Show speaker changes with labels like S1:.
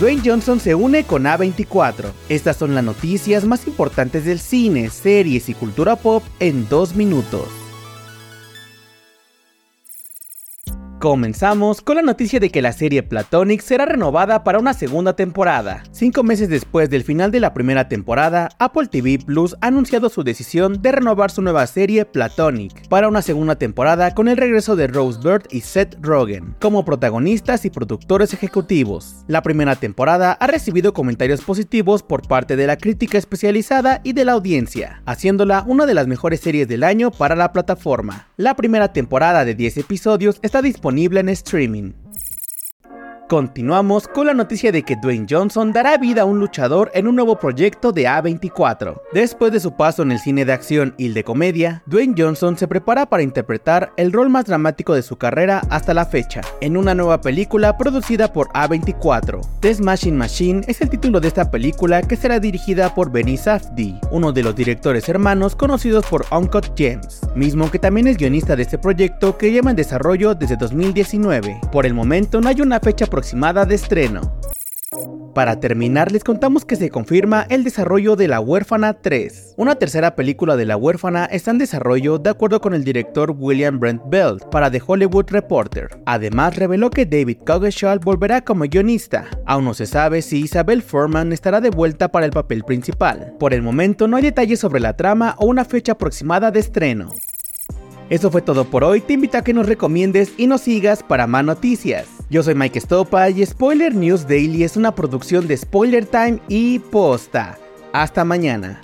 S1: Dwayne Johnson se une con A24. Estas son las noticias más importantes del cine, series y cultura pop en dos minutos. Comenzamos con la noticia de que la serie Platonic será renovada para una segunda temporada. Cinco meses después del final de la primera temporada, Apple TV Plus ha anunciado su decisión de renovar su nueva serie Platonic para una segunda temporada con el regreso de Rose Byrne y Seth Rogen como protagonistas y productores ejecutivos. La primera temporada ha recibido comentarios positivos por parte de la crítica especializada y de la audiencia, haciéndola una de las mejores series del año para la plataforma. La primera temporada de 10 episodios está disponible en streaming. Continuamos con la noticia de que Dwayne Johnson dará vida a un luchador en un nuevo proyecto de A24. Después de su paso en el cine de acción y el de comedia, Dwayne Johnson se prepara para interpretar el rol más dramático de su carrera hasta la fecha, en una nueva película producida por A24. The Smashing Machine es el título de esta película que será dirigida por Benny Safdie, uno de los directores hermanos conocidos por Uncut Gems, mismo que también es guionista de este proyecto que lleva en desarrollo desde 2019. Por el momento no hay una fecha aproximada de estreno. Para terminar, les contamos que se confirma el desarrollo de La Huérfana 3. Una tercera película de La Huérfana está en desarrollo de acuerdo con el director William Brent Bell para The Hollywood Reporter. Además, reveló que David Coggeshall volverá como guionista. Aún no se sabe si Isabel Furman estará de vuelta para el papel principal. Por el momento no hay detalles sobre la trama o una fecha aproximada de estreno. Eso fue todo por hoy, te invito a que nos recomiendes y nos sigas para más noticias. Yo soy Mike Stopa y Spoiler News Daily es una producción de Spoiler Time y Posta. Hasta mañana.